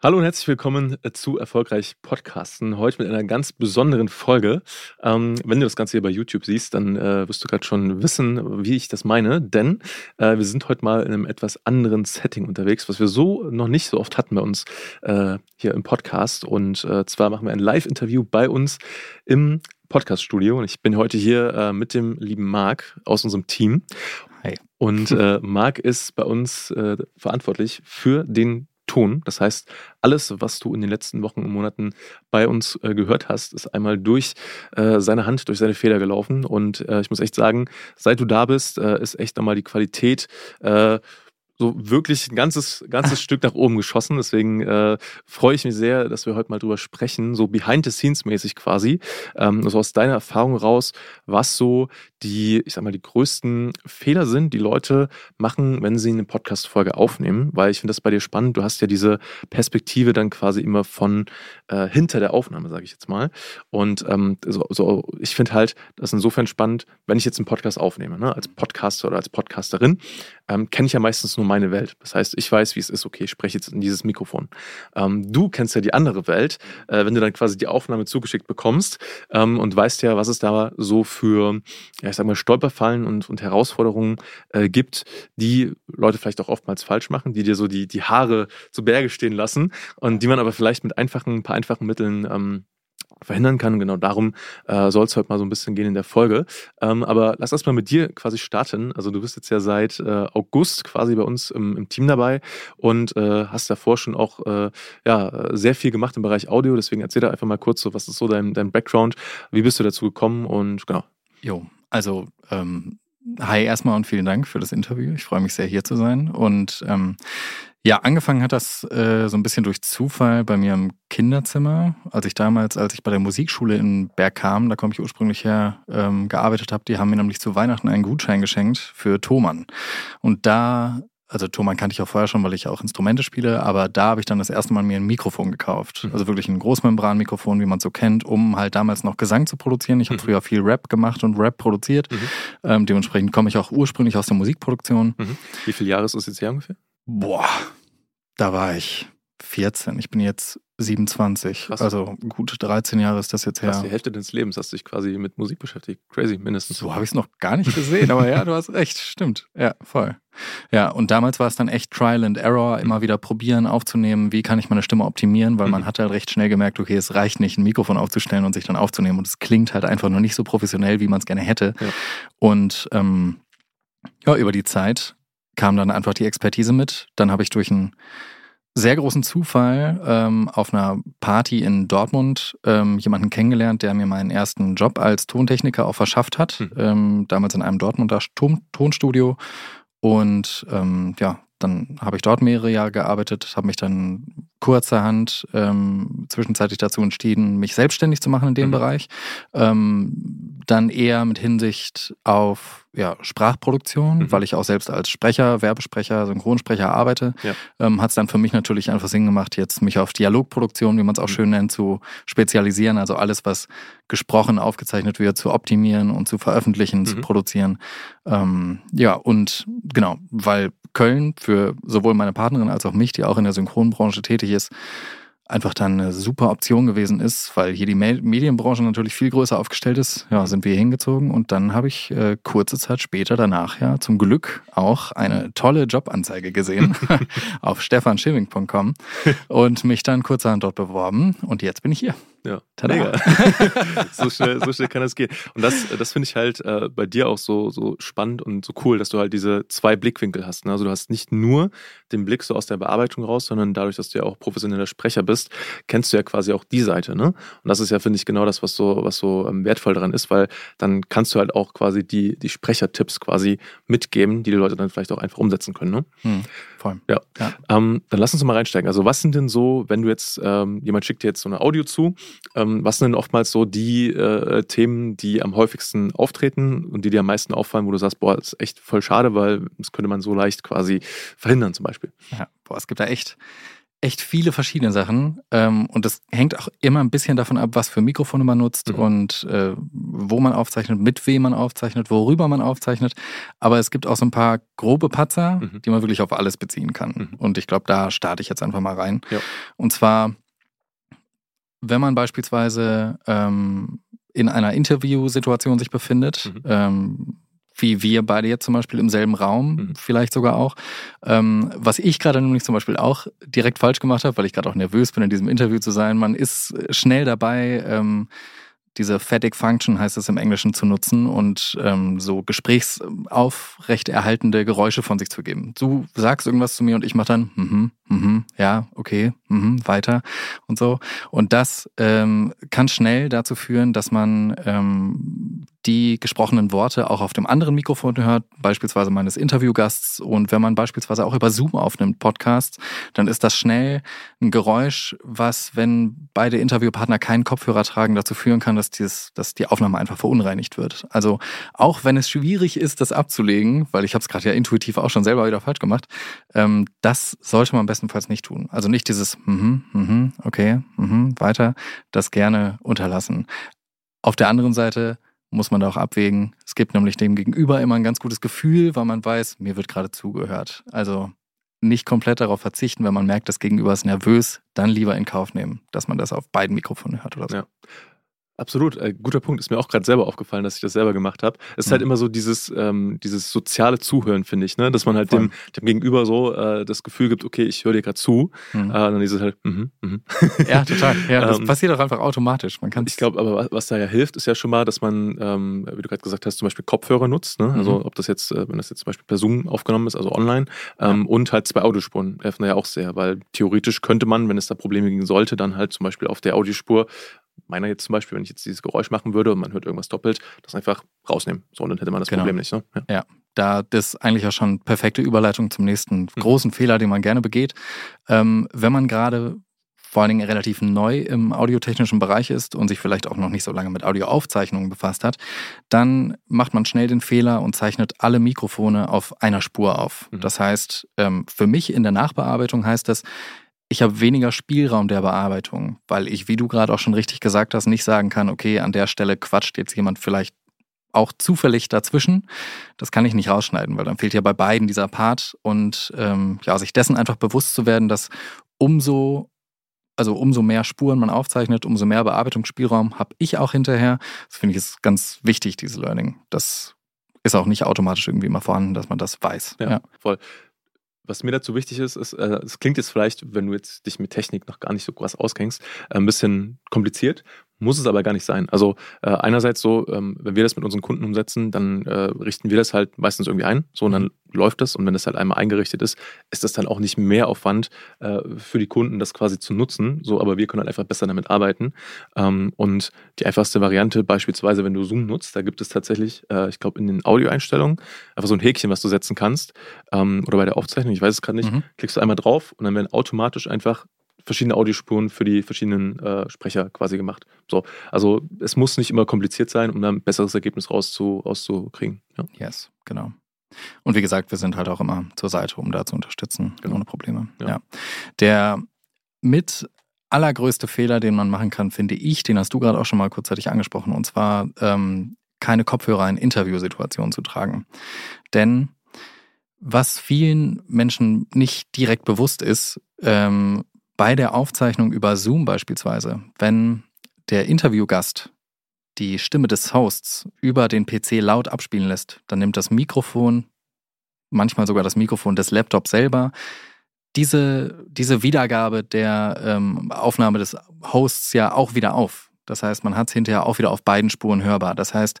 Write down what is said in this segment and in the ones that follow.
Hallo und herzlich willkommen äh, zu Erfolgreich Podcasten. Heute mit einer ganz besonderen Folge. Ähm, wenn du das Ganze hier bei YouTube siehst, dann äh, wirst du gerade schon wissen, wie ich das meine. Denn äh, wir sind heute mal in einem etwas anderen Setting unterwegs, was wir so noch nicht so oft hatten bei uns äh, hier im Podcast. Und äh, zwar machen wir ein Live-Interview bei uns im Podcast-Studio. Und ich bin heute hier äh, mit dem lieben Marc aus unserem Team. Hi. Und Marc ist bei uns verantwortlich für den Ton. Das heißt, alles, was du in den letzten Wochen und Monaten bei uns äh, gehört hast, ist einmal durch äh, seine Hand, durch seine Feder gelaufen. Und äh, ich muss echt sagen, seit du da bist, äh, ist echt nochmal die Qualität äh, so wirklich ein ganzes, ganzes Stück nach oben geschossen. Deswegen äh, freue ich mich sehr, dass wir heute mal drüber sprechen, so behind the scenes mäßig quasi. Ähm, also aus deiner Erfahrung raus, was so die, ich sag mal, die größten Fehler sind, die Leute machen, wenn sie eine Podcast-Folge aufnehmen. Weil ich finde das bei dir spannend. Du hast ja diese Perspektive dann quasi immer von äh, hinter der Aufnahme, sage ich jetzt mal. Und ähm, so, so, ich finde halt, das ist insofern spannend, wenn ich jetzt einen Podcast aufnehme, ne, als Podcaster oder als Podcasterin, ähm, kenne ich ja meistens nur meine Welt. Das heißt, ich weiß, wie es ist, okay, ich spreche jetzt in dieses Mikrofon. Ähm, du kennst ja die andere Welt, äh, wenn du dann quasi die Aufnahme zugeschickt bekommst ähm, und weißt ja, was es da so für, ja, ich sag mal, Stolperfallen und, und Herausforderungen äh, gibt, die Leute vielleicht auch oftmals falsch machen, die dir so die, die Haare zu Berge stehen lassen und die man aber vielleicht mit einfachen, ein paar einfachen Mitteln ähm, verhindern kann. Genau darum äh, soll es heute mal so ein bisschen gehen in der Folge. Ähm, aber lass erst mal mit dir quasi starten. Also du bist jetzt ja seit äh, August quasi bei uns im, im Team dabei und äh, hast davor schon auch äh, ja, sehr viel gemacht im Bereich Audio. Deswegen erzähl da einfach mal kurz so, was ist so dein, dein Background? Wie bist du dazu gekommen? Und genau. Jo, also ähm, hi erstmal und vielen Dank für das Interview. Ich freue mich sehr, hier zu sein. Und ähm, ja, angefangen hat das äh, so ein bisschen durch Zufall bei mir im Kinderzimmer. Als ich damals, als ich bei der Musikschule in Bergkam, da komme ich ursprünglich her, ähm, gearbeitet habe, die haben mir nämlich zu Weihnachten einen Gutschein geschenkt für Thomann. Und da also Thomann kannte ich auch vorher schon, weil ich auch Instrumente spiele, aber da habe ich dann das erste Mal mir ein Mikrofon gekauft. Mhm. Also wirklich ein Großmembranmikrofon, wie man es so kennt, um halt damals noch Gesang zu produzieren. Ich habe mhm. früher viel Rap gemacht und Rap produziert. Mhm. Ähm, dementsprechend komme ich auch ursprünglich aus der Musikproduktion. Mhm. Wie viele Jahre ist das jetzt her ungefähr? Boah, da war ich 14. Ich bin jetzt 27. Krass. Also gut 13 Jahre ist das jetzt her. Krass, die Hälfte deines Lebens hast du dich quasi mit Musik beschäftigt. Crazy, mindestens. So habe ich es noch gar nicht gesehen, aber ja, du hast recht, stimmt. Ja, voll. Ja, und damals war es dann echt Trial and Error, immer wieder probieren, aufzunehmen, wie kann ich meine Stimme optimieren, weil mhm. man hat halt recht schnell gemerkt, okay, es reicht nicht, ein Mikrofon aufzustellen und sich dann aufzunehmen. Und es klingt halt einfach nur nicht so professionell, wie man es gerne hätte. Ja. Und ähm, ja, über die Zeit kam dann einfach die Expertise mit. Dann habe ich durch einen sehr großen Zufall ähm, auf einer Party in Dortmund ähm, jemanden kennengelernt, der mir meinen ersten Job als Tontechniker auch verschafft hat. Mhm. Ähm, damals in einem Dortmunder Ton Tonstudio. Und ähm, ja, dann habe ich dort mehrere Jahre gearbeitet, habe mich dann kurzerhand ähm, zwischenzeitlich dazu entschieden, mich selbstständig zu machen in dem mhm. Bereich. Ähm, dann eher mit Hinsicht auf ja, Sprachproduktion, mhm. weil ich auch selbst als Sprecher, Werbesprecher, Synchronsprecher arbeite, ja. ähm, hat es dann für mich natürlich einfach Sinn gemacht, jetzt mich auf Dialogproduktion, wie man es auch mhm. schön nennt, zu spezialisieren. Also alles, was gesprochen aufgezeichnet wird, zu optimieren und zu veröffentlichen, mhm. zu produzieren. Ähm, ja, und genau, weil Köln für sowohl meine Partnerin als auch mich, die auch in der Synchronbranche tätig ist, einfach dann eine super Option gewesen ist, weil hier die Medienbranche natürlich viel größer aufgestellt ist. Ja, sind wir hingezogen und dann habe ich äh, kurze Zeit später danach ja zum Glück auch eine tolle Jobanzeige gesehen auf stefanschimming.com und mich dann kurzerhand dort beworben und jetzt bin ich hier. Ja, Tada. mega. so, schnell, so schnell kann das gehen. Und das, das finde ich halt äh, bei dir auch so, so spannend und so cool, dass du halt diese zwei Blickwinkel hast. Ne? Also du hast nicht nur den Blick so aus der Bearbeitung raus, sondern dadurch, dass du ja auch professioneller Sprecher bist, kennst du ja quasi auch die Seite. Ne? Und das ist ja, finde ich, genau das, was so, was so ähm, wertvoll daran ist, weil dann kannst du halt auch quasi die, die Sprechertipps quasi mitgeben, die die Leute dann vielleicht auch einfach umsetzen können. Ne? Hm, voll. Ja. ja. Ähm, dann lass uns mal reinsteigen. Also was sind denn so, wenn du jetzt, ähm, jemand schickt dir jetzt so eine Audio zu, ähm, was sind denn oftmals so die äh, Themen, die am häufigsten auftreten und die dir am meisten auffallen, wo du sagst, boah, das ist echt voll schade, weil das könnte man so leicht quasi verhindern zum Beispiel? Ja, boah, es gibt da echt echt viele verschiedene Sachen ähm, und das hängt auch immer ein bisschen davon ab, was für Mikrofone man nutzt mhm. und äh, wo man aufzeichnet, mit wem man aufzeichnet, worüber man aufzeichnet. Aber es gibt auch so ein paar grobe Patzer, mhm. die man wirklich auf alles beziehen kann. Mhm. Und ich glaube, da starte ich jetzt einfach mal rein. Ja. Und zwar, wenn man beispielsweise ähm, in einer Interviewsituation sich befindet, mhm. ähm, wie wir beide jetzt zum Beispiel im selben Raum, mhm. vielleicht sogar auch. Ähm, was ich gerade nämlich zum Beispiel auch direkt falsch gemacht habe, weil ich gerade auch nervös bin, in diesem Interview zu sein. Man ist schnell dabei, ähm, diese Fatigue Function heißt es im Englischen zu nutzen und ähm, so gesprächsaufrechterhaltende Geräusche von sich zu geben. Du sagst irgendwas zu mir und ich mache dann, mhm, mhm, ja, okay, mhm, weiter und so. Und das ähm, kann schnell dazu führen, dass man ähm, die gesprochenen Worte auch auf dem anderen Mikrofon hört, beispielsweise meines Interviewgasts. Und wenn man beispielsweise auch über Zoom aufnimmt, Podcasts, dann ist das schnell ein Geräusch, was, wenn beide Interviewpartner keinen Kopfhörer tragen, dazu führen kann, dass, dieses, dass die Aufnahme einfach verunreinigt wird. Also auch wenn es schwierig ist, das abzulegen, weil ich habe es gerade ja intuitiv auch schon selber wieder falsch gemacht, ähm, das sollte man bestenfalls nicht tun. Also nicht dieses, mhm, mhm, okay, mhm, weiter, das gerne unterlassen. Auf der anderen Seite muss man da auch abwägen. Es gibt nämlich dem Gegenüber immer ein ganz gutes Gefühl, weil man weiß, mir wird gerade zugehört. Also nicht komplett darauf verzichten, wenn man merkt, das Gegenüber ist nervös, dann lieber in Kauf nehmen, dass man das auf beiden Mikrofonen hört oder so. Ja. Absolut, äh, guter Punkt. Ist mir auch gerade selber aufgefallen, dass ich das selber gemacht habe. Es ist halt mhm. halt immer so dieses, ähm, dieses soziale Zuhören, finde ich, ne? dass man halt dem, dem Gegenüber so äh, das Gefühl gibt, okay, ich höre dir gerade zu. Mhm. Äh, dann dieses halt, mhm, mhm. Ja, total. Ja, das ähm, passiert auch einfach automatisch. Man ich glaube, aber was da ja hilft, ist ja schon mal, dass man, ähm, wie du gerade gesagt hast, zum Beispiel Kopfhörer nutzt. Ne? Also mhm. ob das jetzt, äh, wenn das jetzt zum Beispiel per Zoom aufgenommen ist, also online, ähm, ja. und halt zwei Audiospuren helfen da ja auch sehr, weil theoretisch könnte man, wenn es da Probleme geben sollte, dann halt zum Beispiel auf der Audiospur meiner jetzt zum Beispiel, wenn ich jetzt dieses Geräusch machen würde und man hört irgendwas doppelt, das einfach rausnehmen. So, und dann hätte man das genau. Problem nicht. Ne? Ja. ja. da das ist eigentlich ja schon perfekte Überleitung zum nächsten mhm. großen Fehler, den man gerne begeht. Ähm, wenn man gerade vor allen Dingen relativ neu im audiotechnischen Bereich ist und sich vielleicht auch noch nicht so lange mit Audioaufzeichnungen befasst hat, dann macht man schnell den Fehler und zeichnet alle Mikrofone auf einer Spur auf. Mhm. Das heißt, ähm, für mich in der Nachbearbeitung heißt das, ich habe weniger Spielraum der Bearbeitung, weil ich, wie du gerade auch schon richtig gesagt hast, nicht sagen kann, okay, an der Stelle quatscht jetzt jemand vielleicht auch zufällig dazwischen. Das kann ich nicht rausschneiden, weil dann fehlt ja bei beiden dieser Part und ähm, ja, sich dessen einfach bewusst zu werden, dass umso also umso mehr Spuren man aufzeichnet, umso mehr Bearbeitungsspielraum habe ich auch hinterher. Das finde ich ist ganz wichtig, diese Learning. Das ist auch nicht automatisch irgendwie immer vorhanden, dass man das weiß. Ja, ja. voll. Was mir dazu wichtig ist, ist, äh, es klingt jetzt vielleicht, wenn du jetzt dich mit Technik noch gar nicht so krass auskennst, ein bisschen kompliziert. Muss es aber gar nicht sein. Also äh, einerseits so, ähm, wenn wir das mit unseren Kunden umsetzen, dann äh, richten wir das halt meistens irgendwie ein, so und dann läuft das und wenn das halt einmal eingerichtet ist, ist das dann auch nicht mehr Aufwand äh, für die Kunden, das quasi zu nutzen. So, aber wir können halt einfach besser damit arbeiten. Ähm, und die einfachste Variante, beispielsweise, wenn du Zoom nutzt, da gibt es tatsächlich, äh, ich glaube, in den Audioeinstellungen einfach so ein Häkchen, was du setzen kannst. Ähm, oder bei der Aufzeichnung, ich weiß es gerade nicht, mhm. klickst du einmal drauf und dann werden automatisch einfach verschiedene Audiospuren für die verschiedenen äh, Sprecher quasi gemacht. So, also es muss nicht immer kompliziert sein, um dann ein besseres Ergebnis rauszu, rauszukriegen. Ja. Yes, genau. Und wie gesagt, wir sind halt auch immer zur Seite, um da zu unterstützen, genau. ohne Probleme. Ja. ja. Der mit allergrößte Fehler, den man machen kann, finde ich, den hast du gerade auch schon mal kurzzeitig angesprochen, und zwar ähm, keine Kopfhörer in Interviewsituationen zu tragen. Denn was vielen Menschen nicht direkt bewusst ist, ähm, bei der Aufzeichnung über Zoom beispielsweise, wenn der Interviewgast die Stimme des Hosts über den PC laut abspielen lässt, dann nimmt das Mikrofon, manchmal sogar das Mikrofon des Laptops selber, diese, diese Wiedergabe der ähm, Aufnahme des Hosts ja auch wieder auf. Das heißt, man hat es hinterher auch wieder auf beiden Spuren hörbar. Das heißt,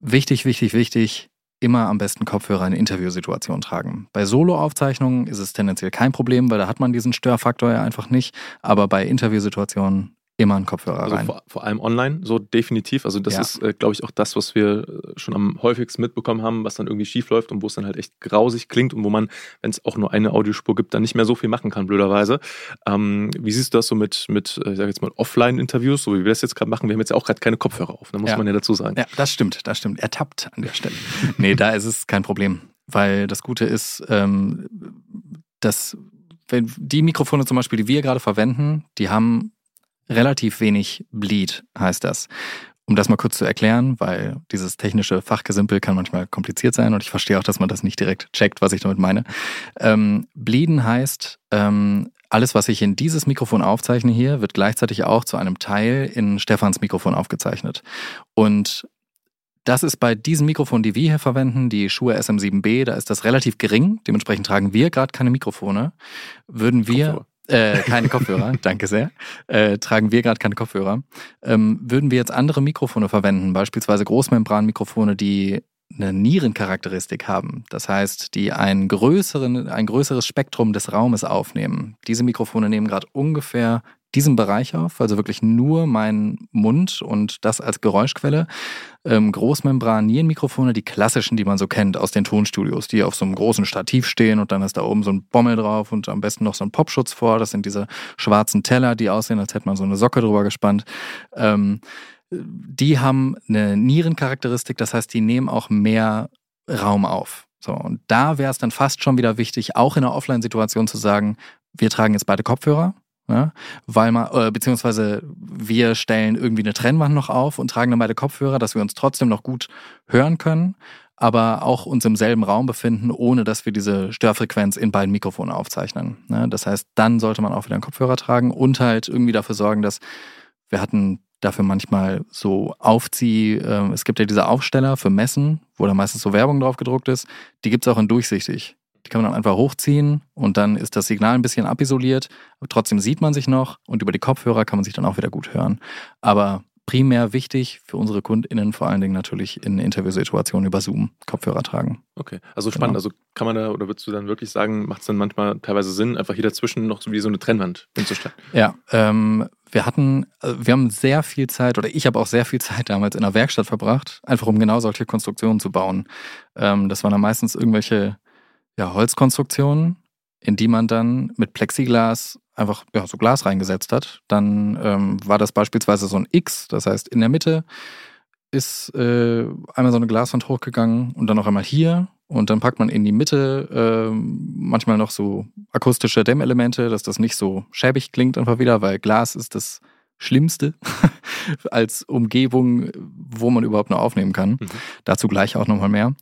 wichtig, wichtig, wichtig, immer am besten Kopfhörer in Interviewsituationen tragen. Bei Solo-Aufzeichnungen ist es tendenziell kein Problem, weil da hat man diesen Störfaktor ja einfach nicht. Aber bei Interviewsituationen immer einen Kopfhörer also rein. Vor, vor, allem online, so definitiv. Also das ja. ist, äh, glaube ich, auch das, was wir äh, schon am häufigsten mitbekommen haben, was dann irgendwie schief läuft und wo es dann halt echt grausig klingt und wo man, wenn es auch nur eine Audiospur gibt, dann nicht mehr so viel machen kann, blöderweise. Ähm, wie siehst du das so mit, mit äh, ich sage jetzt mal, Offline-Interviews, so wie wir das jetzt gerade machen? Wir haben jetzt auch gerade keine Kopfhörer auf, da muss ja. man ja dazu sagen. Ja, das stimmt, das stimmt. Er tappt an der Stelle. nee, da ist es kein Problem, weil das Gute ist, ähm, dass die Mikrofone zum Beispiel, die wir gerade verwenden, die haben relativ wenig Bleed, heißt das. Um das mal kurz zu erklären, weil dieses technische Fachgesimpel kann manchmal kompliziert sein und ich verstehe auch, dass man das nicht direkt checkt, was ich damit meine. Ähm, Bleeden heißt, ähm, alles, was ich in dieses Mikrofon aufzeichne hier, wird gleichzeitig auch zu einem Teil in Stefans Mikrofon aufgezeichnet. Und das ist bei diesen Mikrofonen, die wir hier verwenden, die Schuhe SM7B, da ist das relativ gering. Dementsprechend tragen wir gerade keine Mikrofone. Würden wir äh, keine Kopfhörer, danke sehr. Äh, tragen wir gerade keine Kopfhörer. Ähm, würden wir jetzt andere Mikrofone verwenden, beispielsweise Großmembranmikrofone, die eine Nierencharakteristik haben. Das heißt, die einen größeren, ein größeres Spektrum des Raumes aufnehmen. Diese Mikrofone nehmen gerade ungefähr diesen Bereich auf, also wirklich nur meinen Mund und das als Geräuschquelle. Ähm, Großmembran-Nierenmikrofone, die klassischen, die man so kennt aus den Tonstudios, die auf so einem großen Stativ stehen und dann ist da oben so ein Bommel drauf und am besten noch so ein Popschutz vor. Das sind diese schwarzen Teller, die aussehen, als hätte man so eine Socke drüber gespannt. Ähm, die haben eine Nierencharakteristik, das heißt, die nehmen auch mehr Raum auf. So, und da wäre es dann fast schon wieder wichtig, auch in einer Offline-Situation zu sagen, wir tragen jetzt beide Kopfhörer, ja, weil man, äh, beziehungsweise wir stellen irgendwie eine Trennwand noch auf und tragen dann beide Kopfhörer, dass wir uns trotzdem noch gut hören können, aber auch uns im selben Raum befinden, ohne dass wir diese Störfrequenz in beiden Mikrofonen aufzeichnen. Ja, das heißt, dann sollte man auch wieder einen Kopfhörer tragen und halt irgendwie dafür sorgen, dass wir hatten dafür manchmal so Aufzieh, äh, es gibt ja diese Aufsteller für Messen, wo da meistens so Werbung drauf gedruckt ist, die gibt es auch in durchsichtig. Die kann man dann einfach hochziehen und dann ist das Signal ein bisschen abisoliert, trotzdem sieht man sich noch und über die Kopfhörer kann man sich dann auch wieder gut hören. Aber primär wichtig für unsere KundInnen vor allen Dingen natürlich in Interviewsituationen über Zoom Kopfhörer tragen. Okay, also spannend. Genau. Also kann man da oder würdest du dann wirklich sagen, macht es dann manchmal teilweise Sinn, einfach hier dazwischen noch so wie so eine Trennwand hinzustellen? Ja, ähm, wir hatten, äh, wir haben sehr viel Zeit oder ich habe auch sehr viel Zeit damals in der Werkstatt verbracht, einfach um genau solche Konstruktionen zu bauen. Ähm, das waren dann meistens irgendwelche ja, Holzkonstruktionen, in die man dann mit Plexiglas einfach ja, so Glas reingesetzt hat. Dann ähm, war das beispielsweise so ein X, das heißt in der Mitte ist äh, einmal so eine Glaswand hochgegangen und dann noch einmal hier und dann packt man in die Mitte äh, manchmal noch so akustische Dämmelemente, dass das nicht so schäbig klingt einfach wieder, weil Glas ist das Schlimmste als Umgebung, wo man überhaupt nur aufnehmen kann. Mhm. Dazu gleich auch nochmal mehr.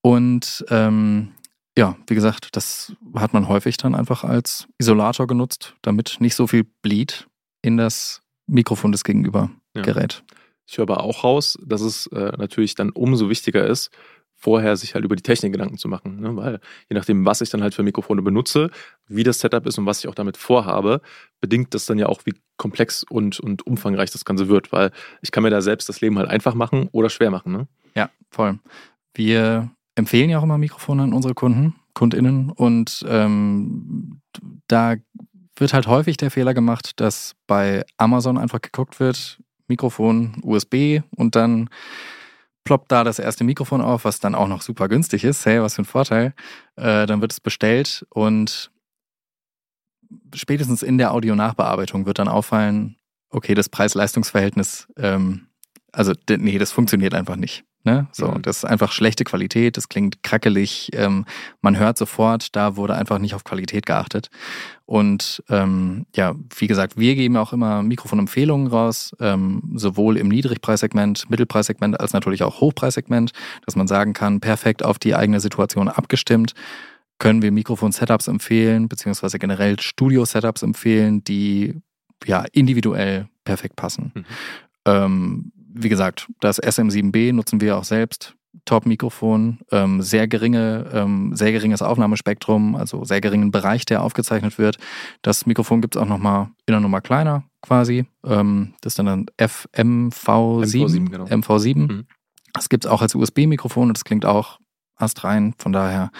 Und ähm, ja, wie gesagt, das hat man häufig dann einfach als Isolator genutzt, damit nicht so viel Bleed in das Mikrofon des Gegenüber ja. gerät. Ich höre aber auch raus, dass es äh, natürlich dann umso wichtiger ist, vorher sich halt über die Technik Gedanken zu machen. Ne? Weil je nachdem, was ich dann halt für Mikrofone benutze, wie das Setup ist und was ich auch damit vorhabe, bedingt das dann ja auch, wie komplex und, und umfangreich das Ganze wird. Weil ich kann mir da selbst das Leben halt einfach machen oder schwer machen. Ne? Ja, voll. Wir empfehlen ja auch immer Mikrofone an unsere Kunden, KundInnen. Und ähm, da wird halt häufig der Fehler gemacht, dass bei Amazon einfach geguckt wird, Mikrofon, USB und dann ploppt da das erste Mikrofon auf, was dann auch noch super günstig ist. Hey, was für ein Vorteil. Äh, dann wird es bestellt und spätestens in der Audionachbearbeitung wird dann auffallen, okay, das Preis-Leistungs-Verhältnis, ähm, also nee, das funktioniert einfach nicht. Ne? So, mhm. das ist einfach schlechte Qualität, das klingt krackelig, ähm, man hört sofort, da wurde einfach nicht auf Qualität geachtet. Und ähm, ja, wie gesagt, wir geben auch immer Mikrofonempfehlungen raus, ähm, sowohl im Niedrigpreissegment, Mittelpreissegment als natürlich auch Hochpreissegment, dass man sagen kann, perfekt auf die eigene Situation abgestimmt, können wir Mikrofon-Setups empfehlen, beziehungsweise generell Studio-Setups empfehlen, die ja individuell perfekt passen. Mhm. Ähm, wie gesagt, das SM7B nutzen wir auch selbst. Top-Mikrofon, ähm, sehr geringe, ähm, sehr geringes Aufnahmespektrum, also sehr geringen Bereich, der aufgezeichnet wird. Das Mikrofon gibt es auch nochmal in einer Nummer kleiner quasi. Ähm, das ist dann ein FMV7. MV7, genau. MV7. Mhm. Das gibt es auch als USB-Mikrofon und das klingt auch astrein. Von daher,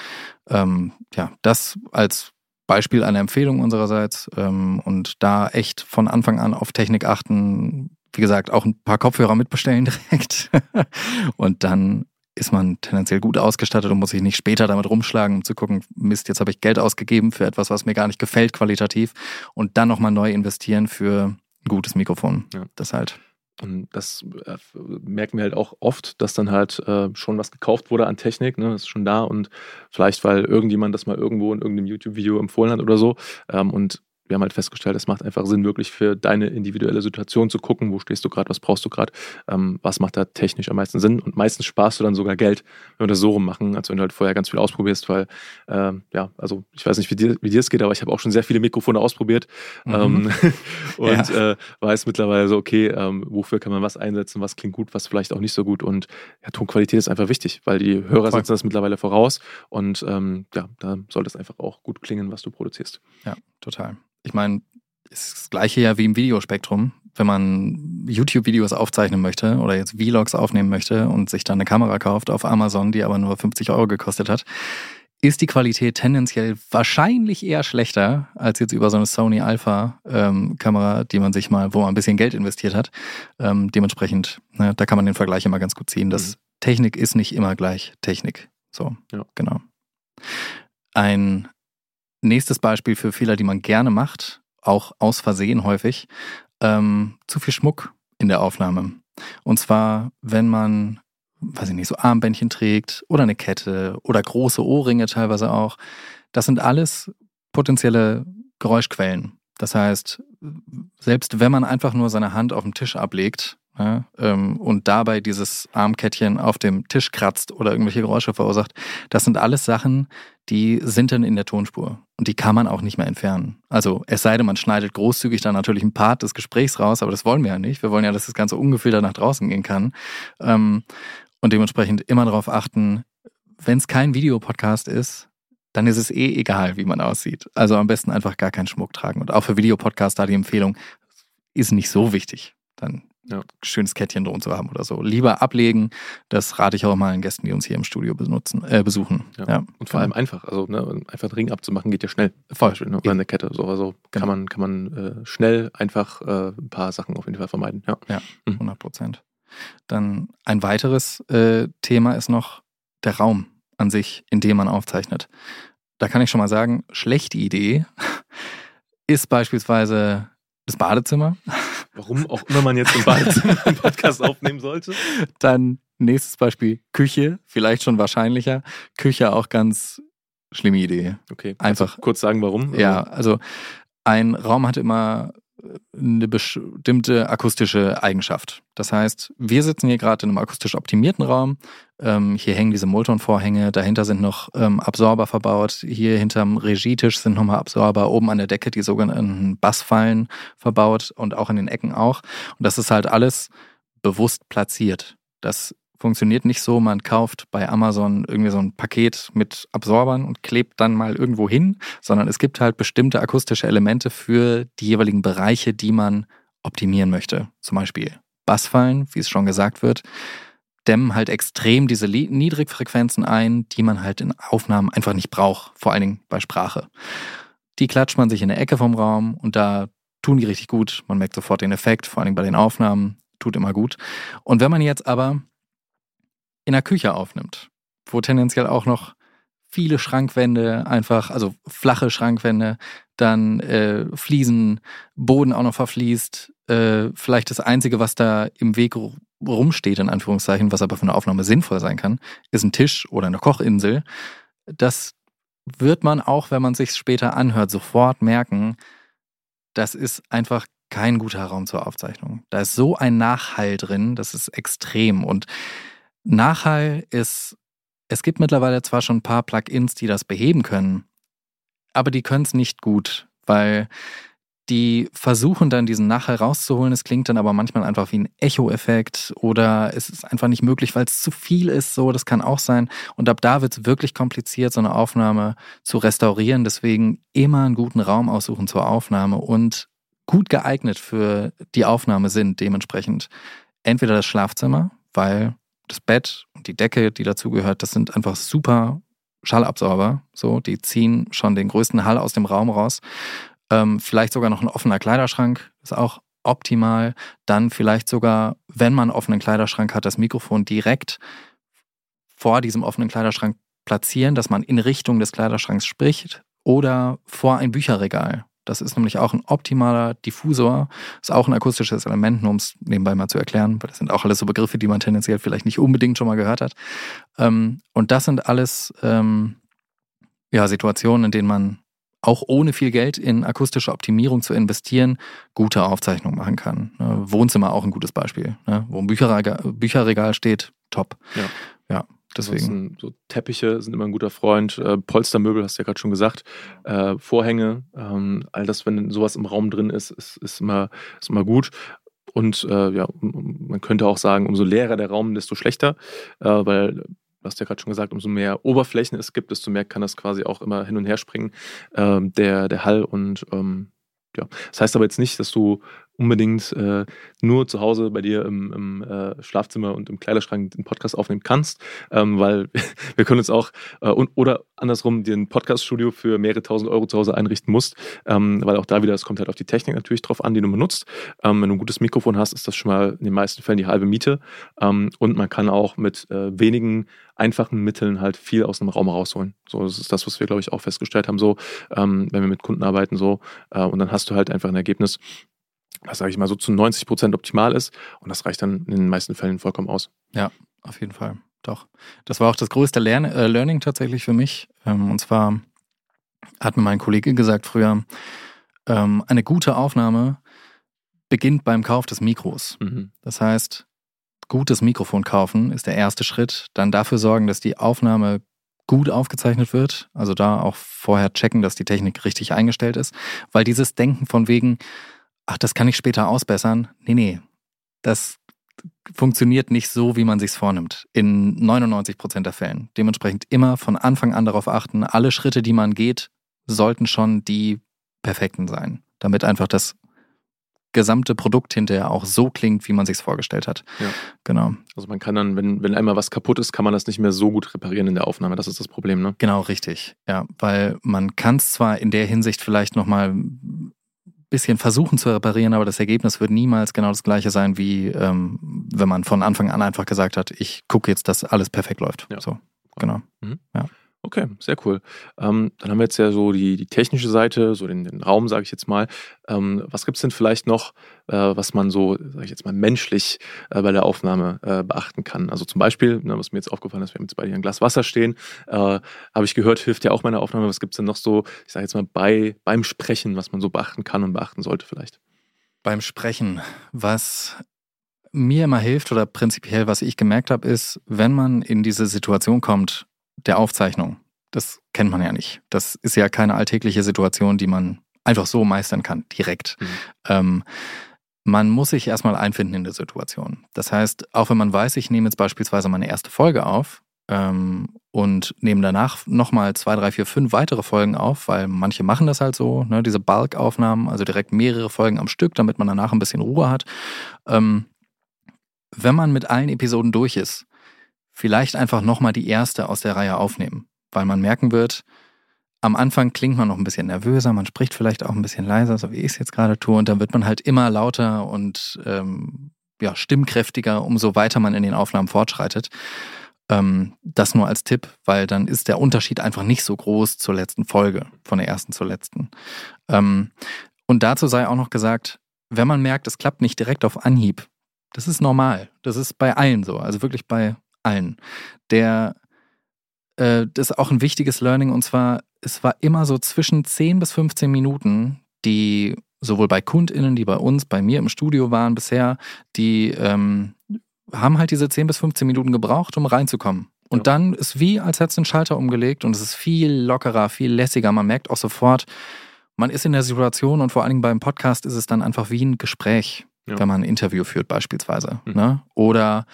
ähm, ja, das als Beispiel eine Empfehlung unsererseits ähm, und da echt von Anfang an auf Technik achten, wie gesagt, auch ein paar Kopfhörer mitbestellen direkt. und dann ist man tendenziell gut ausgestattet und muss sich nicht später damit rumschlagen, um zu gucken, Mist, jetzt habe ich Geld ausgegeben für etwas, was mir gar nicht gefällt qualitativ und dann nochmal neu investieren für ein gutes Mikrofon. Ja. Das halt. Und das äh, merken wir halt auch oft, dass dann halt äh, schon was gekauft wurde an Technik, ne? das ist schon da und vielleicht, weil irgendjemand das mal irgendwo in irgendeinem YouTube-Video empfohlen hat oder so. Ähm, und wir haben halt festgestellt, es macht einfach Sinn, wirklich für deine individuelle Situation zu gucken, wo stehst du gerade, was brauchst du gerade, ähm, was macht da technisch am meisten Sinn. Und meistens sparst du dann sogar Geld, wenn wir das so rum machen, als wenn du halt vorher ganz viel ausprobierst, weil, ähm, ja, also ich weiß nicht, wie dir, wie dir es geht, aber ich habe auch schon sehr viele Mikrofone ausprobiert mhm. ähm, und ja. äh, weiß mittlerweile so, okay, ähm, wofür kann man was einsetzen, was klingt gut, was vielleicht auch nicht so gut. Und ja, Tonqualität ist einfach wichtig, weil die Hörer Voll. setzen das mittlerweile voraus und ähm, ja, da sollte es einfach auch gut klingen, was du produzierst. Ja, total ich meine, ist das gleiche ja wie im Videospektrum. Wenn man YouTube-Videos aufzeichnen möchte oder jetzt Vlogs aufnehmen möchte und sich dann eine Kamera kauft auf Amazon, die aber nur 50 Euro gekostet hat, ist die Qualität tendenziell wahrscheinlich eher schlechter als jetzt über so eine Sony Alpha ähm, Kamera, die man sich mal, wo man ein bisschen Geld investiert hat. Ähm, dementsprechend, ne, da kann man den Vergleich immer ganz gut ziehen. Das mhm. Technik ist nicht immer gleich Technik. So, ja. genau. Ein Nächstes Beispiel für Fehler, die man gerne macht, auch aus Versehen häufig, ähm, zu viel Schmuck in der Aufnahme. Und zwar, wenn man, weiß ich nicht, so Armbändchen trägt oder eine Kette oder große Ohrringe teilweise auch. Das sind alles potenzielle Geräuschquellen. Das heißt, selbst wenn man einfach nur seine Hand auf dem Tisch ablegt ja, ähm, und dabei dieses Armkettchen auf dem Tisch kratzt oder irgendwelche Geräusche verursacht, das sind alles Sachen, die sind dann in der Tonspur und die kann man auch nicht mehr entfernen. Also es sei denn, man schneidet großzügig dann natürlich einen Part des Gesprächs raus, aber das wollen wir ja nicht. Wir wollen ja, dass das Ganze ungefiltert nach draußen gehen kann ähm, und dementsprechend immer darauf achten, wenn es kein Videopodcast ist, dann ist es eh egal, wie man aussieht. Also am besten einfach gar keinen Schmuck tragen. Und auch für Videopodcaster die Empfehlung, ist nicht so wichtig. Dann ja. schönes Kettchen drum zu haben oder so. Lieber ablegen, das rate ich auch mal den Gästen, die uns hier im Studio benutzen, äh, besuchen. Ja. ja. Und vor allem einfach, also ne, einfach einen Ring abzumachen geht ja schnell. Voll. Beispiel, ne? Oder eine Kette. So, also genau. kann man, kann man äh, schnell einfach äh, ein paar Sachen auf jeden Fall vermeiden. Ja, ja 100 mhm. Prozent. Dann ein weiteres äh, Thema ist noch der Raum an sich, in dem man aufzeichnet. Da kann ich schon mal sagen, schlechte Idee ist beispielsweise das Badezimmer. Warum auch immer man jetzt im Badezimmer einen Podcast aufnehmen sollte. Dann nächstes Beispiel Küche, vielleicht schon wahrscheinlicher. Küche auch ganz schlimme Idee. Okay. Einfach also kurz sagen, warum? Ja, also ein Raum hat immer eine bestimmte akustische Eigenschaft. Das heißt, wir sitzen hier gerade in einem akustisch optimierten Raum. Ähm, hier hängen diese Molton-Vorhänge, dahinter sind noch ähm, Absorber verbaut. Hier hinterm Regietisch sind nochmal Absorber, oben an der Decke die sogenannten Bassfallen verbaut und auch in den Ecken auch. Und das ist halt alles bewusst platziert. Das funktioniert nicht so, man kauft bei Amazon irgendwie so ein Paket mit Absorbern und klebt dann mal irgendwo hin, sondern es gibt halt bestimmte akustische Elemente für die jeweiligen Bereiche, die man optimieren möchte. Zum Beispiel Bassfallen, wie es schon gesagt wird, dämmen halt extrem diese Niedrigfrequenzen ein, die man halt in Aufnahmen einfach nicht braucht, vor allen Dingen bei Sprache. Die klatscht man sich in der Ecke vom Raum und da tun die richtig gut. Man merkt sofort den Effekt, vor allen Dingen bei den Aufnahmen, tut immer gut. Und wenn man jetzt aber in der Küche aufnimmt, wo tendenziell auch noch viele Schrankwände einfach, also flache Schrankwände, dann äh, Fliesen, Boden auch noch verfließt. Äh, vielleicht das Einzige, was da im Weg rumsteht, in Anführungszeichen, was aber für eine Aufnahme sinnvoll sein kann, ist ein Tisch oder eine Kochinsel. Das wird man auch, wenn man sich später anhört, sofort merken, das ist einfach kein guter Raum zur Aufzeichnung. Da ist so ein Nachhall drin, das ist extrem. Und Nachhall ist, es gibt mittlerweile zwar schon ein paar Plugins, die das beheben können, aber die können es nicht gut, weil die versuchen dann diesen Nachhall rauszuholen. Es klingt dann aber manchmal einfach wie ein Echo-Effekt oder es ist einfach nicht möglich, weil es zu viel ist. So, das kann auch sein. Und ab da wird es wirklich kompliziert, so eine Aufnahme zu restaurieren. Deswegen immer einen guten Raum aussuchen zur Aufnahme und gut geeignet für die Aufnahme sind dementsprechend entweder das Schlafzimmer, weil das Bett und die Decke, die dazugehört, das sind einfach super Schallabsorber. So, die ziehen schon den größten Hall aus dem Raum raus. Ähm, vielleicht sogar noch ein offener Kleiderschrank ist auch optimal. Dann vielleicht sogar, wenn man einen offenen Kleiderschrank hat, das Mikrofon direkt vor diesem offenen Kleiderschrank platzieren, dass man in Richtung des Kleiderschranks spricht oder vor ein Bücherregal Das ist nämlich auch ein optimaler Diffusor. Ist auch ein akustisches Element, nur um es nebenbei mal zu erklären, weil das sind auch alles so Begriffe, die man tendenziell vielleicht nicht unbedingt schon mal gehört hat. Ähm, und das sind alles ähm, ja, Situationen, in denen man auch ohne viel Geld in akustische Optimierung zu investieren, gute Aufzeichnungen machen kann. Ne? Wohnzimmer auch ein gutes Beispiel. Ne? Wo ein Bücherregal, Bücherregal steht, top. Ja. ja. Deswegen. So Teppiche sind immer ein guter Freund. Äh, Polstermöbel, hast du ja gerade schon gesagt. Äh, Vorhänge, ähm, all das, wenn sowas im Raum drin ist, ist, ist, immer, ist immer gut. Und äh, ja, man könnte auch sagen, umso leerer der Raum, desto schlechter, äh, weil du hast ja gerade schon gesagt, umso mehr Oberflächen es gibt, desto mehr kann das quasi auch immer hin und her springen, ähm, der, der Hall. Und ähm, ja, das heißt aber jetzt nicht, dass du unbedingt äh, nur zu Hause bei dir im, im äh, Schlafzimmer und im Kleiderschrank den Podcast aufnehmen kannst, ähm, weil wir können uns auch äh, und, oder andersrum dir ein Podcaststudio für mehrere tausend Euro zu Hause einrichten musst, ähm, weil auch da wieder, es kommt halt auf die Technik natürlich drauf an, die du benutzt. Ähm, wenn du ein gutes Mikrofon hast, ist das schon mal in den meisten Fällen die halbe Miete ähm, und man kann auch mit äh, wenigen einfachen Mitteln halt viel aus einem Raum rausholen. So, das ist das, was wir, glaube ich, auch festgestellt haben, so, ähm, wenn wir mit Kunden arbeiten, so, äh, und dann hast du halt einfach ein Ergebnis, was sage ich mal so zu 90 Prozent optimal ist. Und das reicht dann in den meisten Fällen vollkommen aus. Ja, auf jeden Fall. Doch. Das war auch das größte Lern äh, Learning tatsächlich für mich. Ähm, und zwar hat mir mein Kollege gesagt früher, ähm, eine gute Aufnahme beginnt beim Kauf des Mikros. Mhm. Das heißt, gutes Mikrofon kaufen ist der erste Schritt. Dann dafür sorgen, dass die Aufnahme gut aufgezeichnet wird. Also da auch vorher checken, dass die Technik richtig eingestellt ist. Weil dieses Denken von wegen, ach, das kann ich später ausbessern. Nee, nee. Das funktioniert nicht so, wie man sich's vornimmt. In 99 Prozent der Fällen. Dementsprechend immer von Anfang an darauf achten, alle Schritte, die man geht, sollten schon die perfekten sein. Damit einfach das gesamte Produkt hinterher auch so klingt, wie man sich's vorgestellt hat. Ja. Genau. Also man kann dann, wenn, wenn einmal was kaputt ist, kann man das nicht mehr so gut reparieren in der Aufnahme. Das ist das Problem, ne? Genau, richtig. Ja, weil man kann es zwar in der Hinsicht vielleicht nochmal bisschen versuchen zu reparieren, aber das Ergebnis wird niemals genau das gleiche sein, wie ähm, wenn man von Anfang an einfach gesagt hat, ich gucke jetzt, dass alles perfekt läuft. Ja. So, genau. Mhm. Ja. Okay, sehr cool. Ähm, dann haben wir jetzt ja so die, die technische Seite, so den, den Raum, sage ich jetzt mal. Ähm, was gibt es denn vielleicht noch, äh, was man so, sage ich jetzt mal, menschlich äh, bei der Aufnahme äh, beachten kann? Also zum Beispiel, ne, was mir jetzt aufgefallen ist, wir haben jetzt bei dir ein Glas Wasser stehen, äh, habe ich gehört, hilft ja auch meine Aufnahme. Was gibt es denn noch so, ich sage jetzt mal, bei, beim Sprechen, was man so beachten kann und beachten sollte vielleicht? Beim Sprechen, was mir immer hilft oder prinzipiell, was ich gemerkt habe, ist, wenn man in diese Situation kommt, der Aufzeichnung. Das kennt man ja nicht. Das ist ja keine alltägliche Situation, die man einfach so meistern kann, direkt. Mhm. Ähm, man muss sich erstmal einfinden in der Situation. Das heißt, auch wenn man weiß, ich nehme jetzt beispielsweise meine erste Folge auf ähm, und nehme danach nochmal zwei, drei, vier, fünf weitere Folgen auf, weil manche machen das halt so, ne, diese Bulk-Aufnahmen, also direkt mehrere Folgen am Stück, damit man danach ein bisschen Ruhe hat. Ähm, wenn man mit allen Episoden durch ist, vielleicht einfach nochmal die erste aus der Reihe aufnehmen, weil man merken wird, am Anfang klingt man noch ein bisschen nervöser, man spricht vielleicht auch ein bisschen leiser, so wie ich es jetzt gerade tue, und dann wird man halt immer lauter und ähm, ja, stimmkräftiger, umso weiter man in den Aufnahmen fortschreitet. Ähm, das nur als Tipp, weil dann ist der Unterschied einfach nicht so groß zur letzten Folge, von der ersten zur letzten. Ähm, und dazu sei auch noch gesagt, wenn man merkt, es klappt nicht direkt auf Anhieb, das ist normal. Das ist bei allen so. Also wirklich bei allen. Der, äh, das ist auch ein wichtiges Learning und zwar, es war immer so zwischen 10 bis 15 Minuten, die sowohl bei KundInnen, die bei uns, bei mir im Studio waren bisher, die ähm, haben halt diese 10 bis 15 Minuten gebraucht, um reinzukommen. Und ja. dann ist wie, als hätte es den Schalter umgelegt und es ist viel lockerer, viel lässiger. Man merkt auch sofort, man ist in der Situation und vor allen Dingen beim Podcast ist es dann einfach wie ein Gespräch, ja. wenn man ein Interview führt beispielsweise. Mhm. Ne? Oder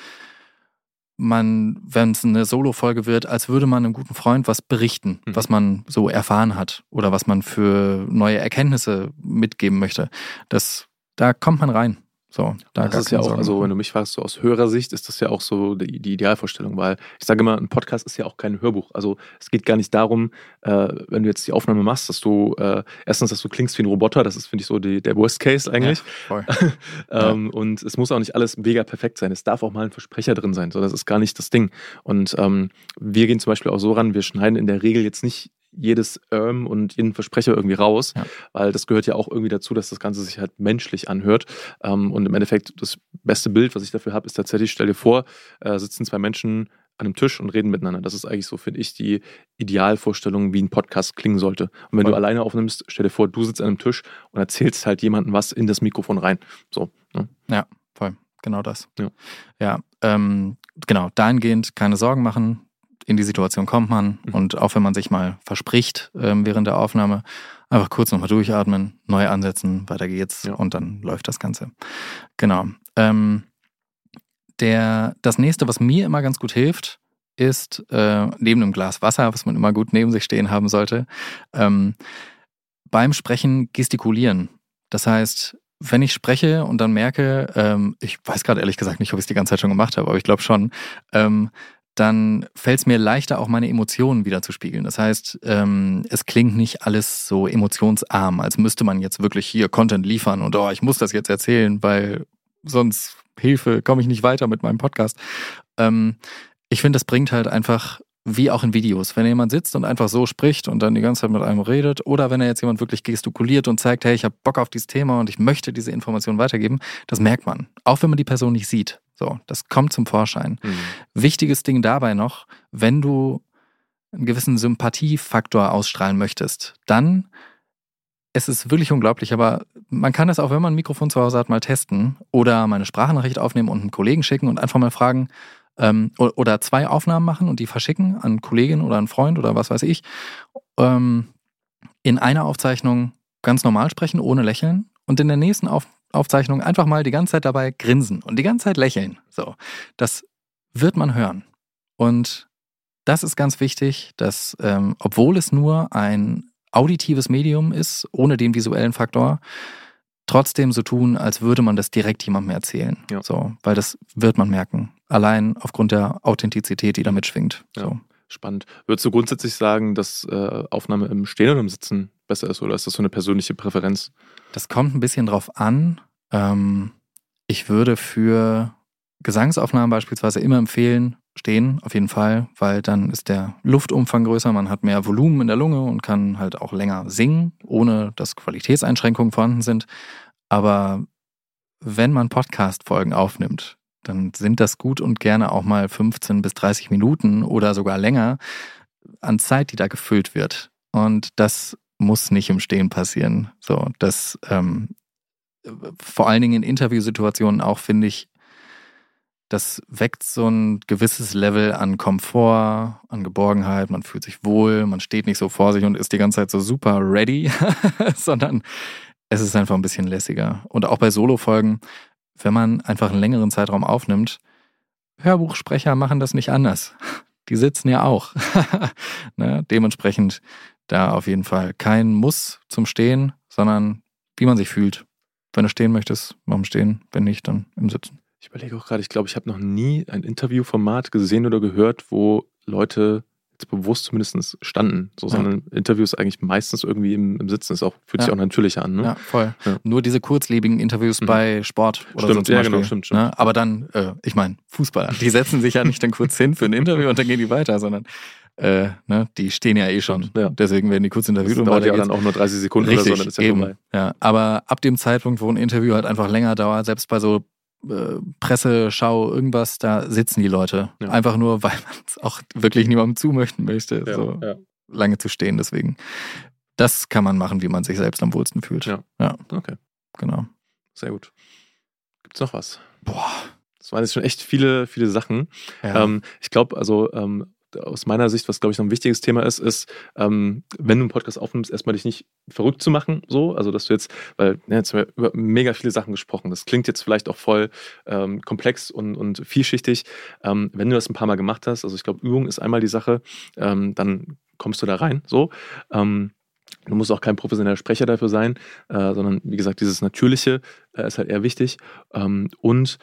man, wenn es eine Solo-Folge wird, als würde man einem guten Freund was berichten, mhm. was man so erfahren hat oder was man für neue Erkenntnisse mitgeben möchte. Das, da kommt man rein. So, da das ist ja auch, Sorgen. also wenn du mich fragst, so aus Hörersicht ist das ja auch so die, die, Idealvorstellung, weil ich sage immer, ein Podcast ist ja auch kein Hörbuch. Also es geht gar nicht darum, äh, wenn du jetzt die Aufnahme machst, dass du äh, erstens, dass du klingst wie ein Roboter, das ist, finde ich, so die, der Worst Case eigentlich. Ja, ähm, ja. Und es muss auch nicht alles mega perfekt sein. Es darf auch mal ein Versprecher drin sein. So, das ist gar nicht das Ding. Und ähm, wir gehen zum Beispiel auch so ran, wir schneiden in der Regel jetzt nicht jedes Ähm und jeden Versprecher irgendwie raus, Ja. weil das gehört ja auch irgendwie dazu, dass das Ganze sich halt menschlich anhört. Ähm, und im Endeffekt, das beste Bild, was ich dafür habe, ist tatsächlich, stell dir vor, äh, sitzen zwei Menschen an einem Tisch und reden miteinander. Das ist eigentlich so, finde ich, die Idealvorstellung, wie ein Podcast klingen sollte. Und wenn Voll. du alleine aufnimmst, stell dir vor, du sitzt an einem Tisch und erzählst halt jemandem was in das Mikrofon rein. So. Ne? Voll, genau das. Ja. ja ähm, genau, dahingehend keine Sorgen machen. In die Situation kommt man Mhm. und auch wenn man sich mal verspricht ähm, während der Aufnahme, einfach kurz nochmal durchatmen, neu ansetzen, weiter geht's Ja. und dann läuft das Ganze. Genau. Ähm, der, das nächste, was mir immer ganz gut hilft, ist äh, neben einem Glas Wasser, was man immer gut neben sich stehen haben sollte, ähm, beim Sprechen gestikulieren. Das heißt, wenn ich spreche und dann merke, ähm, ich weiß gerade ehrlich gesagt nicht, ob ich es die ganze Zeit schon gemacht habe, aber ich glaube schon, ähm, dann fällt es mir leichter, auch meine Emotionen wieder zu spiegeln. Das heißt, ähm, es klingt nicht alles so emotionsarm, als müsste man jetzt wirklich hier Content liefern und oh, ich muss das jetzt erzählen, weil sonst Hilfe, komme ich nicht weiter mit meinem Podcast. Ähm, ich finde, das bringt halt einfach, wie auch in Videos, wenn jemand sitzt und einfach so spricht und dann die ganze Zeit mit einem redet, oder wenn er jetzt jemand wirklich gestikuliert und zeigt, hey, ich habe Bock auf dieses Thema und ich möchte diese Information weitergeben, das merkt man. Auch wenn man die Person nicht sieht. So, das kommt zum Vorschein. Mhm. Wichtiges Ding dabei noch, wenn du einen gewissen Sympathiefaktor ausstrahlen möchtest, dann es ist wirklich unglaublich, aber man kann das auch, wenn man ein Mikrofon zu Hause hat, mal testen oder mal eine Sprachnachricht aufnehmen und einen Kollegen schicken und einfach mal fragen ähm, oder zwei Aufnahmen machen und die verschicken an Kollegin oder einen Freund oder was weiß ich. Ähm, in einer Aufzeichnung ganz normal sprechen, ohne lächeln und in der nächsten Auf Aufzeichnung einfach mal die ganze Zeit dabei grinsen und die ganze Zeit lächeln. So, das wird man hören. Und das ist ganz wichtig, dass, ähm, obwohl es nur ein auditives Medium ist, ohne den visuellen Faktor, trotzdem so tun, als würde man das direkt jemandem erzählen. Ja. So, weil das wird man merken. Allein aufgrund der Authentizität, die da mitschwingt. Ja. So. Spannend. Würdest du grundsätzlich sagen, dass äh, Aufnahme im Stehen oder im Sitzen besser ist oder ist das so eine persönliche Präferenz? Das kommt ein bisschen drauf an. Ähm, ich würde für Gesangsaufnahmen beispielsweise immer empfehlen, stehen, auf jeden Fall, weil dann ist der Luftumfang größer, man hat mehr Volumen in der Lunge und kann halt auch länger singen, ohne dass Qualitätseinschränkungen vorhanden sind. Aber wenn man Podcast-Folgen aufnimmt, dann sind das gut und gerne auch mal 15 bis 30 Minuten oder sogar länger an Zeit, die da gefüllt wird. Und das muss nicht im Stehen passieren. So, das ähm, vor allen Dingen in Interviewsituationen auch, finde ich, das weckt so ein gewisses Level an Komfort, an Geborgenheit, man fühlt sich wohl, man steht nicht so vor sich und ist die ganze Zeit so super ready, sondern es ist einfach ein bisschen lässiger. Und auch bei Solo-Folgen, wenn man einfach einen längeren Zeitraum aufnimmt, Hörbuchsprecher machen das nicht anders. Die sitzen ja auch. ne? Dementsprechend da auf jeden Fall kein Muss zum Stehen, sondern wie man sich fühlt. Wenn du stehen möchtest, mach im Stehen. Wenn nicht, dann im Sitzen. Ich überlege auch gerade, ich glaube, ich habe noch nie ein Interviewformat gesehen oder gehört, wo Leute jetzt bewusst zumindest standen. So, Ja. sondern Interviews eigentlich meistens irgendwie im, im Sitzen. Ist auch, fühlt sich Ja. auch natürlicher an. Ne? Ja, voll. Ja. Nur diese kurzlebigen Interviews Mhm. bei Sport oder Stimmt, so zum ja, Beispiel. genau, stimmt, stimmt. Ne? Aber dann, äh, ich meine, Fußballer, die setzen sich ja nicht dann kurz hin für ein Interview und dann gehen die weiter, sondern äh, ne, die stehen ja eh schon. Ja. Deswegen werden die kurz Das interviewt und dauert ja geht's. dann auch nur 30 Sekunden Richtig, oder so, dann ist ja eben. vorbei. Ja, aber ab dem Zeitpunkt, wo ein Interview halt einfach länger dauert, selbst bei so äh, Presseschau, irgendwas, da sitzen die Leute. Ja. Einfach nur, weil man es auch wirklich niemandem zumöchten möchte, Ja, so ja. lange zu stehen. Deswegen, das kann man machen, wie man sich selbst am wohlsten fühlt. Ja. ja Okay, genau. sehr gut. Gibt's noch was? Boah. Das waren jetzt schon echt viele, viele Sachen. Ähm, ich glaube, also ähm, aus meiner Sicht, was glaube ich noch ein wichtiges Thema ist, ist, ähm, wenn du einen Podcast aufnimmst, erstmal dich nicht verrückt zu machen, so, also dass du jetzt, weil ne, jetzt haben wir über mega viele Sachen gesprochen. Das klingt jetzt vielleicht auch voll ähm, komplex und, und vielschichtig. Ähm, wenn du das ein paar Mal gemacht hast, also ich glaube, Übung ist einmal die Sache, ähm, dann kommst du da rein, so. Ähm, Du musst auch kein professioneller Sprecher dafür sein, äh, sondern wie gesagt, dieses Natürliche äh, ist halt eher wichtig. Ähm, und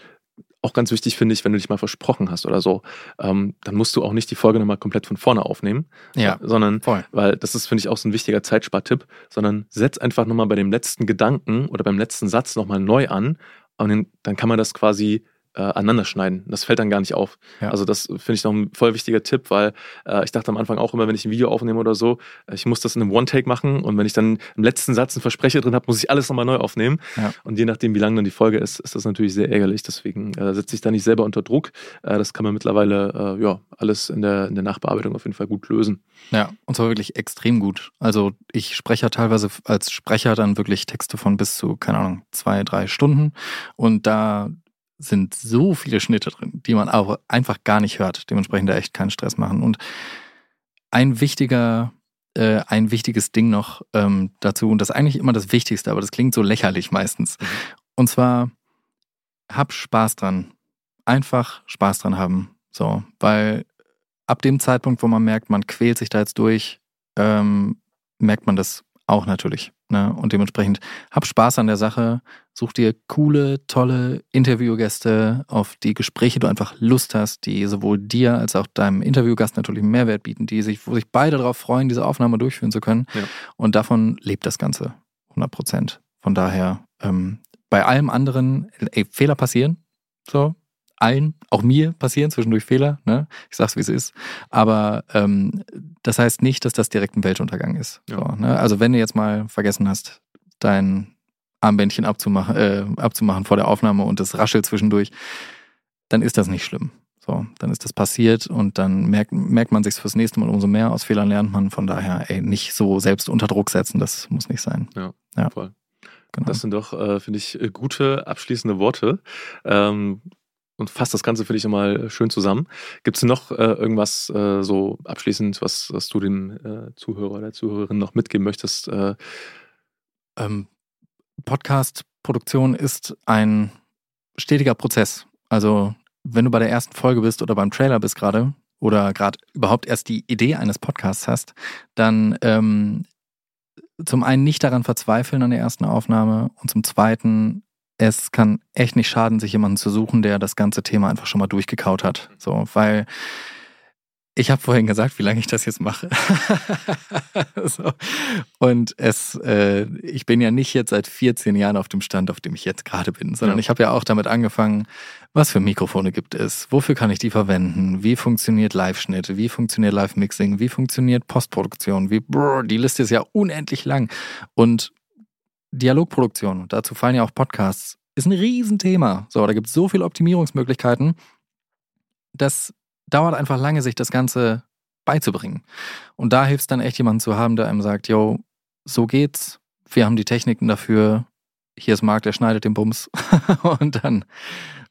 auch ganz wichtig finde ich, wenn du dich mal versprochen hast oder so, ähm, dann musst du auch nicht die Folge nochmal komplett von vorne aufnehmen, ja, sondern, voll. weil das ist, finde ich, auch so ein wichtiger Zeitspartipp, sondern setz einfach nochmal bei dem letzten Gedanken oder beim letzten Satz nochmal neu an und dann, dann kann man das quasi äh, aneinander schneiden. Das fällt dann gar nicht auf. Ja. Also das finde ich noch ein voll wichtiger Tipp, weil äh, ich dachte am Anfang auch immer, wenn ich ein Video aufnehme oder so, äh, ich muss das in einem One-Take machen und wenn ich dann im letzten Satz einen Versprecher drin habe, muss ich alles nochmal neu aufnehmen. Ja. Und je nachdem, wie lang dann die Folge ist, ist das natürlich sehr ärgerlich. Deswegen äh, setze ich da nicht selber unter Druck. Äh, das kann man mittlerweile äh, ja alles in der, in der Nachbearbeitung auf jeden Fall gut lösen. Ja, und zwar wirklich extrem gut. Also ich spreche ja teilweise als Sprecher dann wirklich Texte von bis zu, keine Ahnung, zwei, drei Stunden. Und da sind so viele Schnitte drin, die man auch einfach gar nicht hört. Dementsprechend da echt keinen Stress machen. Und ein wichtiger, äh, ein wichtiges Ding noch ähm, dazu, und das ist eigentlich immer das Wichtigste, aber das klingt so lächerlich meistens. Mhm. Und zwar, hab Spaß dran. Einfach Spaß dran haben. So, weil ab dem Zeitpunkt, wo man merkt, man quält sich da jetzt durch, ähm, merkt man das auch natürlich. Ne? Und dementsprechend hab Spaß an der Sache, such dir coole, tolle Interviewgäste, auf die Gespräche du einfach Lust hast, die sowohl dir als auch deinem Interviewgast natürlich einen Mehrwert bieten, die sich, wo sich beide darauf freuen, diese Aufnahme durchführen zu können. Ja. Und davon lebt das Ganze 100 Prozent. Von daher, ähm, bei allem anderen, ey, Fehler passieren, so, allen, auch mir passieren zwischendurch Fehler, ne? Ich sag's wie es ist. Aber ähm, das heißt nicht, dass das direkt ein Weltuntergang ist. Ja. So, ne? Also wenn du jetzt mal vergessen hast, dein Armbändchen abzumachen, äh, abzumachen vor der Aufnahme und es raschelt zwischendurch, dann ist das nicht schlimm. So, dann ist das passiert und dann merkt, merkt man sich fürs nächste Mal umso mehr. Aus Fehlern lernt man. Von daher, ey, nicht so selbst unter Druck setzen, das muss nicht sein. Ja, ja. voll. Genau. Das sind doch, äh, finde ich, gute abschließende Worte. Ähm, und fasst das Ganze für dich nochmal schön zusammen. Gibt es noch äh, irgendwas äh, so abschließend, was, was du den äh, Zuhörer oder Zuhörerin noch mitgeben möchtest? Äh? Ähm, Podcast-Produktion ist ein stetiger Prozess. Also wenn du bei der ersten Folge bist oder beim Trailer bist gerade oder gerade überhaupt erst die Idee eines Podcasts hast, dann ähm, zum einen nicht daran verzweifeln an der ersten Aufnahme und zum zweiten es kann echt nicht schaden, sich jemanden zu suchen, der das ganze Thema einfach schon mal durchgekaut hat. So, weil ich habe vorhin gesagt, wie lange ich das jetzt mache. so. Und es, äh, ich bin ja nicht jetzt seit 14 Jahren auf dem Stand, auf dem ich jetzt gerade bin, sondern ja. ich habe ja auch damit angefangen, was für Mikrofone gibt es, wofür kann ich die verwenden, wie funktioniert Live-Schnitt, wie funktioniert Live-Mixing, wie funktioniert Postproduktion, wie, brr, die Liste ist ja unendlich lang. Und Dialogproduktion, dazu fallen ja auch Podcasts, ist ein Riesenthema. So, da gibt es so viele Optimierungsmöglichkeiten. Das dauert einfach lange, sich das Ganze beizubringen. Und da hilft es dann echt jemanden zu haben, der einem sagt, yo, so geht's, wir haben die Techniken dafür, hier ist Marc, der schneidet den Bums und dann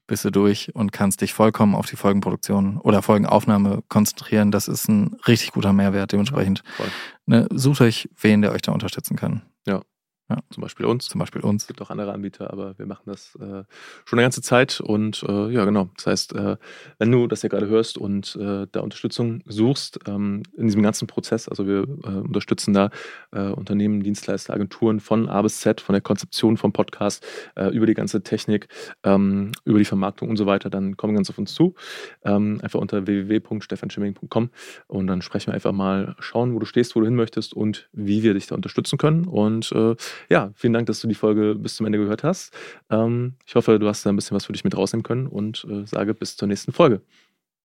bist du durch und kannst dich vollkommen auf die Folgenproduktion oder Folgenaufnahme konzentrieren. Das ist ein richtig guter Mehrwert dementsprechend. Ja, ne, sucht euch wen, der euch da unterstützen kann. Ja, ja. Zum Beispiel uns. Zum Beispiel uns. Es gibt auch andere Anbieter, aber wir machen das äh, schon eine ganze Zeit. Und äh, ja, genau. Das heißt, äh, wenn du das ja gerade hörst und äh, da Unterstützung suchst ähm, in diesem ganzen Prozess, also wir äh, unterstützen da äh, Unternehmen, Dienstleister, Agenturen von A bis Z, von der Konzeption vom Podcast, über die ganze Technik, ähm, über die Vermarktung und so weiter, dann komm ganz auf uns zu. Ähm, einfach unter www.stefanschimming.com und dann sprechen wir einfach mal, schauen, wo du stehst, wo du hin möchtest und wie wir dich da unterstützen können. Und ja, vielen Dank, dass du die Folge bis zum Ende gehört hast. Ähm, ich hoffe, du hast da ein bisschen was für dich mit rausnehmen können und äh, sage bis zur nächsten Folge.